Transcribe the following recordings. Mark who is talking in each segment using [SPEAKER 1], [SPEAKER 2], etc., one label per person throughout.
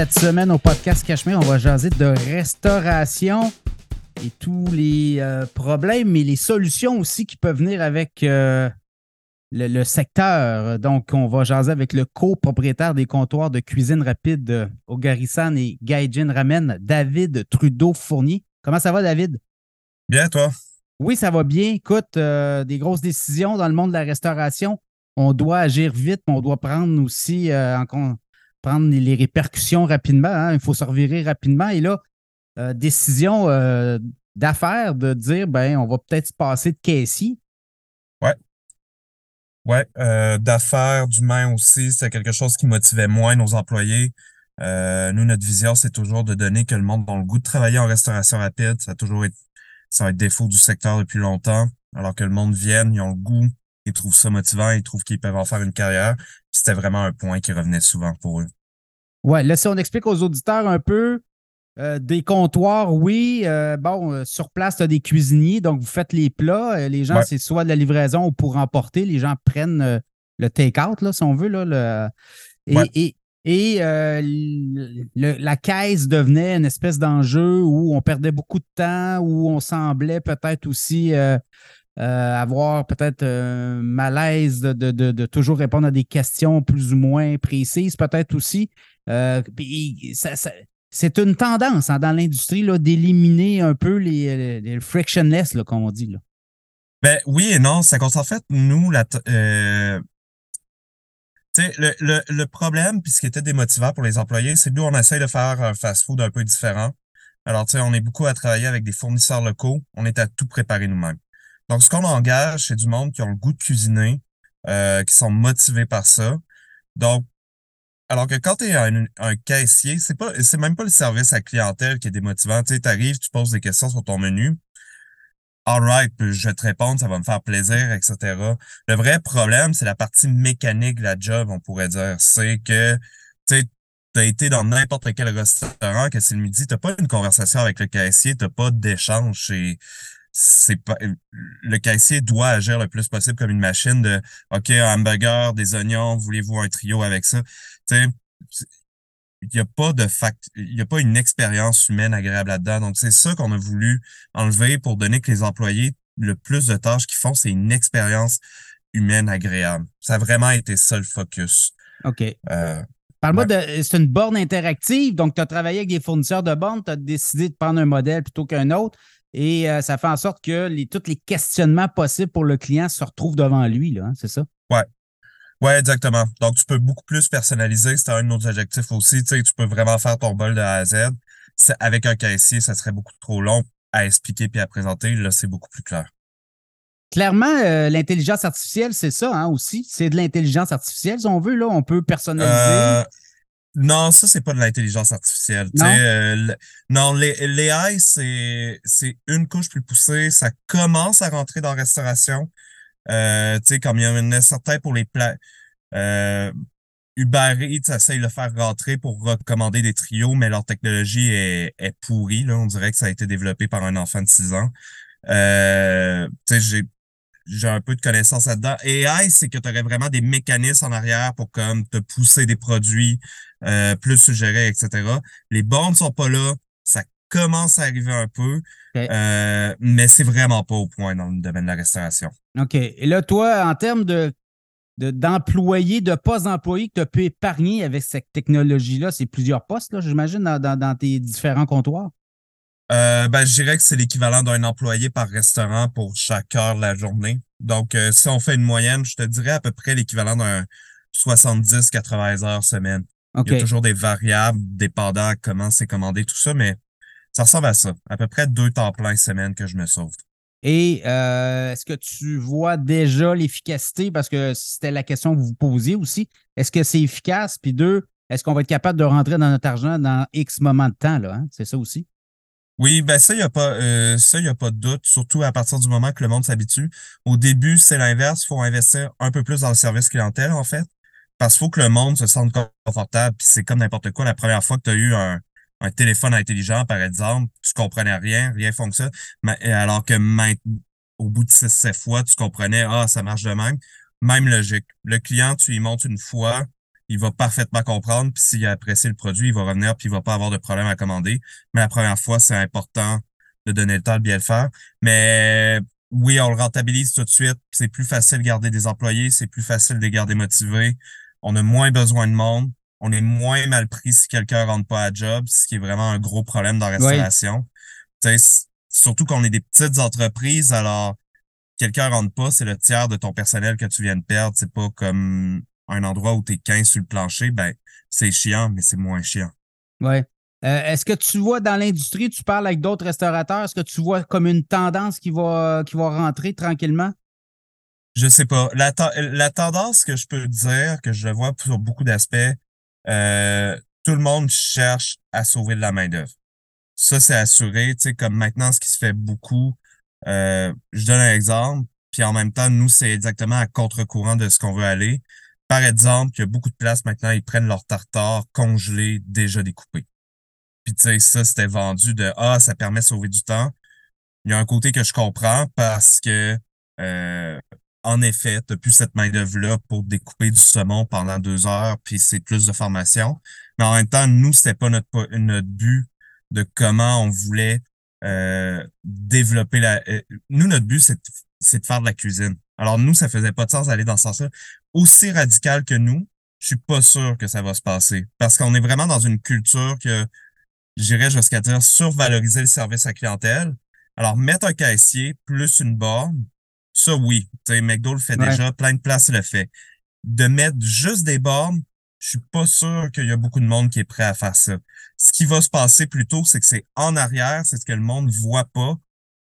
[SPEAKER 1] Cette semaine au podcast Cachemire, on va jaser de restauration et tous les euh, problèmes et les solutions aussi qui peuvent venir avec euh, le, secteur. Donc, on va jaser avec le copropriétaire des comptoirs de cuisine rapide euh, au Garissan et Gaijin Ramen, David Trudeau-Fournier. Comment ça va, David?
[SPEAKER 2] Bien, toi?
[SPEAKER 1] Oui, ça va bien. Écoute, des grosses décisions dans le monde de la restauration. On doit agir vite, mais on doit prendre aussi en compte prendre les répercussions rapidement. Hein. Il faut se revirer rapidement. Et là, euh, décision euh, d'affaires de dire ben, on va peut-être se passer de caissier.
[SPEAKER 2] Ouais. Ouais. Euh, d'affaires, d'humain aussi, c'est quelque chose qui motivait moins nos employés. nous, notre vision, c'est toujours de donner que le monde a le goût de travailler en restauration rapide. Ça a toujours été ça un défaut du secteur depuis longtemps. Alors que le monde vienne, ils ont le goût, ils trouvent ça motivant, ils trouvent qu'ils peuvent en faire une carrière. C'était vraiment un point qui revenait souvent pour eux.
[SPEAKER 1] Ouais, là, si on explique aux auditeurs un peu, euh, des comptoirs, oui. Euh, bon, euh, sur place, tu as des cuisiniers, donc vous faites les plats. les gens, c'est soit de la livraison ou pour emporter. Les gens prennent le take-out, là, si on veut. Là, Et, et, la caisse devenait une espèce d'enjeu où on perdait beaucoup de temps, où on semblait peut-être aussi avoir peut-être un malaise de, toujours répondre à des questions plus ou moins précises, peut-être aussi. ça, c'est une tendance hein, dans l'industrie d'éliminer un peu les, frictionless, comme on dit. Là.
[SPEAKER 2] Ben oui et non. C'est qu'en fait, nous, la, euh, le, le, le, problème, puis ce qui était démotivant pour les employés, c'est que nous, on essaye de faire un fast-food un peu différent. Alors, tu sais, on est beaucoup à travailler avec des fournisseurs locaux. On est à tout préparer nous-mêmes. Donc, ce qu'on engage, c'est du monde qui ont le goût de cuisiner, euh, qui sont motivés par ça. Donc, alors que quand tu es un, caissier, c'est pas c'est même pas le service à clientèle qui est démotivant. Tu arrives, tu poses des questions sur ton menu. Alright, je vais te répondre, ça va me faire plaisir, etc. Le vrai problème, c'est la partie mécanique de la job, on pourrait dire. C'est que tu as été dans n'importe quel restaurant, que c'est le midi, tu pas une conversation avec le caissier, tu pas d'échange. C'est pas le caissier doit agir le plus possible comme une machine de OK, un hamburger, des oignons, voulez-vous un trio avec ça? il n'y a pas de fact, il y a pas une expérience humaine agréable là-dedans. Donc, c'est ça qu'on a voulu enlever pour donner que les employés, le plus de tâches qu'ils font, c'est une expérience humaine agréable. Ça a vraiment été ça le focus.
[SPEAKER 1] OK. Euh, Parle-moi de. C'est une borne interactive. Donc, tu as travaillé avec des fournisseurs de bornes, tu as décidé de prendre un modèle plutôt qu'un autre. Et euh, ça fait en sorte que les, tous les questionnements possibles pour le client se retrouvent devant lui, là, hein, c'est ça?
[SPEAKER 2] Ouais, Ouais, exactement. Donc, tu peux beaucoup plus personnaliser. C'est un de nos objectifs aussi. Tu sais, tu peux vraiment faire ton bol de A à Z. Avec un caissier, ça serait beaucoup trop long à expliquer puis à présenter. Là, c'est beaucoup plus clair.
[SPEAKER 1] Clairement, euh, l'intelligence artificielle, c'est ça hein, aussi. C'est de l'intelligence artificielle, si on veut. Là, on peut personnaliser. Euh,
[SPEAKER 2] non, ça, c'est pas de l'intelligence artificielle. Non, euh, non l'AI, c'est une couche plus poussée. Ça commence à rentrer dans la restauration. Euh, tu sais, comme il y en a certains pour les plats. Euh, Uber Eats essaye de le faire rentrer pour recommander des trios, mais leur technologie est, est pourrie. Là. On dirait que ça a été développé par un enfant de 6 ans. Euh, j'ai j'ai un peu de connaissances là-dedans. AI, c'est que tu aurais vraiment des mécanismes en arrière pour comme te pousser des produits euh, plus suggérés, etc. Les bornes sont pas là. Ça commence à arriver un peu, euh, mais c'est vraiment pas au point dans le domaine de la restauration.
[SPEAKER 1] OK. Et là, toi, en termes de d'employés, de, postes d'employés que tu as pu épargner avec cette technologie-là, c'est plusieurs postes, j'imagine, dans, tes différents comptoirs?
[SPEAKER 2] Euh, ben, je dirais que c'est l'équivalent d'un employé par restaurant pour chaque heure de la journée. Donc, euh, si on fait une moyenne, je te dirais à peu près l'équivalent d'un 70-80 heures semaine. Il y a toujours des variables dépendant comment c'est commandé, tout ça, mais ça ressemble à ça. À peu près deux temps plein semaine que je me sauve.
[SPEAKER 1] Et euh, est-ce que tu vois déjà l'efficacité? Parce que c'était la question que vous posiez aussi. Est-ce que c'est efficace? Puis deux, est-ce qu'on va être capable de rentrer dans notre argent dans X moment de temps? Là, hein? C'est ça aussi?
[SPEAKER 2] Oui, ben ça, il n'y a pas euh, ça, il a pas de doute, surtout à partir du moment que le monde s'habitue. Au début, c'est l'inverse. Il faut investir un peu plus dans le service clientèle, en fait. Parce qu'il faut que le monde se sente confortable. Puis c'est comme n'importe quoi. La première fois que tu as eu un, un téléphone intelligent, par exemple, tu comprenais rien, rien fonctionne. Mais, alors que au bout de 6-7 fois, tu comprenais, ah, ça marche de même. Même logique. Le client, tu lui montres une fois, il va parfaitement comprendre, puis s'il a apprécié le produit, il va revenir, puis il va pas avoir de problème à commander. Mais la première fois, c'est important de donner le temps de bien le faire. Mais oui, on le rentabilise tout de suite. C'est plus facile de garder des employés, c'est plus facile de les garder motivés. On a moins besoin de monde. On est moins mal pris si quelqu'un rentre pas à job, ce qui est vraiment un gros problème dans la restauration. Surtout qu'on est des petites entreprises, alors quelqu'un rentre pas, c'est le tiers de ton personnel que tu viens de perdre. C'est pas comme un endroit où tu es 15 sur le plancher, ben c'est chiant, mais c'est moins chiant.
[SPEAKER 1] Ouais. Euh, est-ce que tu vois dans l'industrie, tu parles avec d'autres restaurateurs, est-ce que tu vois comme une tendance qui va, qui va rentrer tranquillement?
[SPEAKER 2] Je sais pas. La, la tendance que je peux dire, que je vois sur beaucoup d'aspects, euh, tout le monde cherche à sauver de la main-d'œuvre. Ça, c'est assuré. Tu sais, comme maintenant, ce qui se fait beaucoup, euh, je donne un exemple, puis en même temps, nous, c'est exactement à contre-courant de ce qu'on veut aller. Par exemple, il y a beaucoup de places maintenant, ils prennent leur tartare congelé, déjà découpé. Puis tu sais, ça, c'était vendu de Ah, ça permet de sauver du temps. Il y a un côté que je comprends parce que euh, en effet, tu plus cette main-d'œuvre-là pour découper du saumon pendant deux heures, puis c'est plus de formation. Mais en même temps, nous, c'était pas notre, notre but de comment on voulait euh, développer la. Euh, nous, notre but, c'est de faire de la cuisine. Alors, nous, ça faisait pas de sens d'aller dans ce sens-là. Aussi radical que nous, je suis pas sûr que ça va se passer. Parce qu'on est vraiment dans une culture que j'irais jusqu'à dire survaloriser le service à clientèle. Alors, mettre un caissier plus une borne, ça oui. Tu sais, McDo le fait déjà, plein de places le fait. De mettre juste des bornes, je suis pas sûr qu'il y a beaucoup de monde qui est prêt à faire ça. Ce qui va se passer plutôt, c'est que c'est en arrière, c'est ce que le monde voit pas,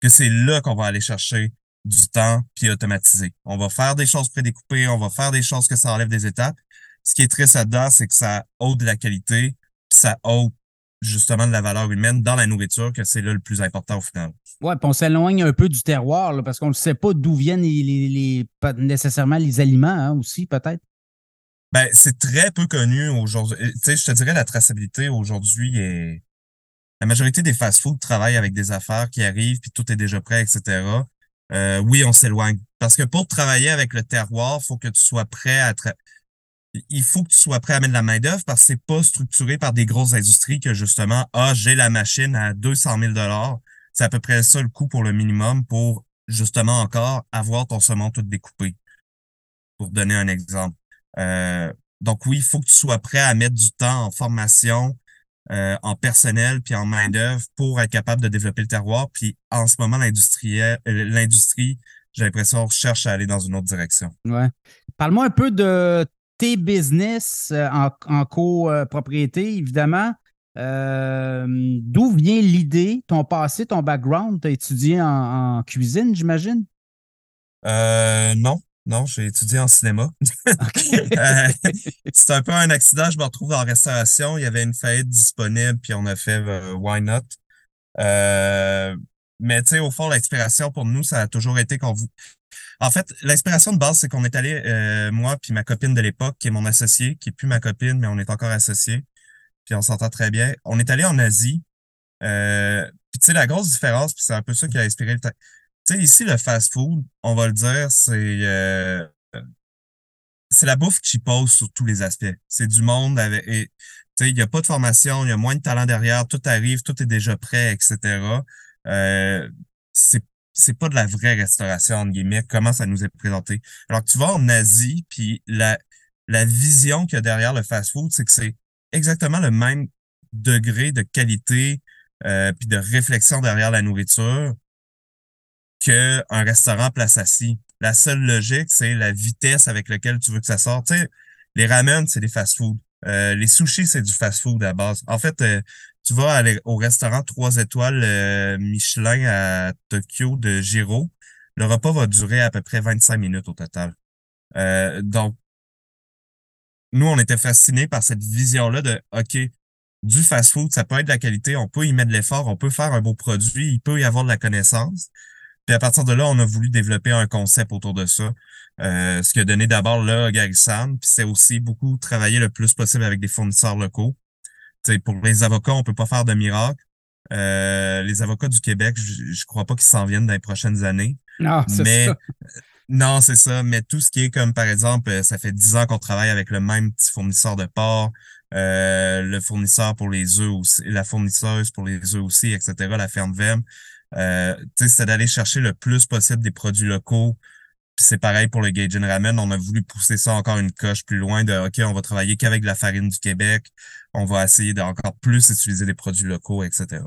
[SPEAKER 2] que c'est là qu'on va aller chercher du temps puis automatiser. On va faire des choses prédécoupées, on va faire des choses que ça enlève des étapes. Ce qui est triste là-dedans, c'est que ça ôte de la qualité, puis ça ôte justement de la valeur humaine dans la nourriture, que c'est là le plus important au final.
[SPEAKER 1] Oui, puis on s'éloigne un peu du terroir, parce qu'on ne sait pas d'où viennent les, pas nécessairement les aliments hein, aussi, peut-être.
[SPEAKER 2] Ben, c'est très peu connu aujourd'hui. Tu sais, je te dirais la traçabilité aujourd'hui est. La majorité des fast-foods travaillent avec des affaires qui arrivent, puis tout est déjà prêt, etc. Euh, oui, on s'éloigne. Parce que pour travailler avec le terroir, il faut que tu sois prêt à il faut que tu sois prêt à mettre la main-d'œuvre parce que c'est pas structuré par des grosses industries que justement, ah, j'ai la machine à 200 000 C'est à peu près ça le coût pour le minimum pour justement encore avoir ton saumon tout découpé. Pour donner un exemple. Euh, donc oui, il faut que tu sois prêt à mettre du temps en formation, euh, en personnel puis en main-d'œuvre pour être capable de développer le terroir. Puis en ce moment, l'industrie, euh, l'industrie, j'ai l'impression, cherche à aller dans une autre direction.
[SPEAKER 1] Ouais. Parle-moi un peu de tes business euh, en, en copropriété, évidemment. Euh, d'où vient l'idée, ton passé, ton background? Tu as étudié en, cuisine, j'imagine?
[SPEAKER 2] Euh, non, non, j'ai étudié en cinéma. c'est un peu un accident, je me retrouve en restauration. Il y avait une faillite disponible, puis on a fait Why Not? Mais tu sais, au fond, l'inspiration pour nous, ça a toujours été qu'on vous. En fait, l'inspiration de base, c'est qu'on est allé, euh, moi puis ma copine de l'époque, qui est mon associé, qui est plus ma copine, mais on est encore associés, puis on s'entend très bien. On est allé en Asie. Euh, puis tu sais, la grosse différence, puis c'est un peu ça qui a inspiré le... Tu sais, ici, le fast-food, on va le dire, c'est... Euh, c'est la bouffe qui pose sur tous les aspects. C'est du monde avec... tu sais, il n'y a pas de formation, il y a moins de talent derrière, tout arrive, tout est déjà prêt, etc. Euh, c'est c'est pas de la vraie restauration, entre guillemets, comment ça nous est présenté. Alors que tu vas en Asie, puis la, la vision qu'il y a derrière le fast-food, c'est que c'est exactement le même degré de qualité euh, puis de réflexion derrière la nourriture qu'un restaurant place assis. La seule logique, c'est la vitesse avec laquelle tu veux que ça sorte. Tu sais, les ramen, c'est des fast-food. Euh, les sushis, c'est du fast-food à base. En fait, euh, tu vas aller au restaurant 3 étoiles euh, Michelin à Tokyo de Giro. Le repas va durer à peu près 25 minutes au total. donc, nous, on était fascinés par cette vision-là de OK, du fast-food, ça peut être de la qualité, on peut y mettre de l'effort, on peut faire un beau produit, il peut y avoir de la connaissance. Puis à partir de là, on a voulu développer un concept autour de ça. Euh, ce qui a donné d'abord là Gary puis c'est aussi beaucoup travailler le plus possible avec des fournisseurs locaux. T'sais, pour les avocats, on peut pas faire de miracle. Euh, les avocats du Québec, je, je crois pas qu'ils s'en viennent dans les prochaines années.
[SPEAKER 1] Non,
[SPEAKER 2] mais,
[SPEAKER 1] ça.
[SPEAKER 2] Non, c'est ça. Mais tout ce qui est comme, par exemple, euh, ça fait dix ans qu'on travaille avec le même petit fournisseur de porc, euh, le fournisseur pour les œufs aussi, la fournisseuse pour les œufs aussi, etc., la ferme VEM. Euh, c'est d'aller chercher le plus possible des produits locaux. C'est pareil pour le Gaijin Ramen. On a voulu pousser ça encore une coche plus loin de OK, on va travailler qu'avec la farine du Québec. On va essayer d'encore plus utiliser des produits locaux, etc.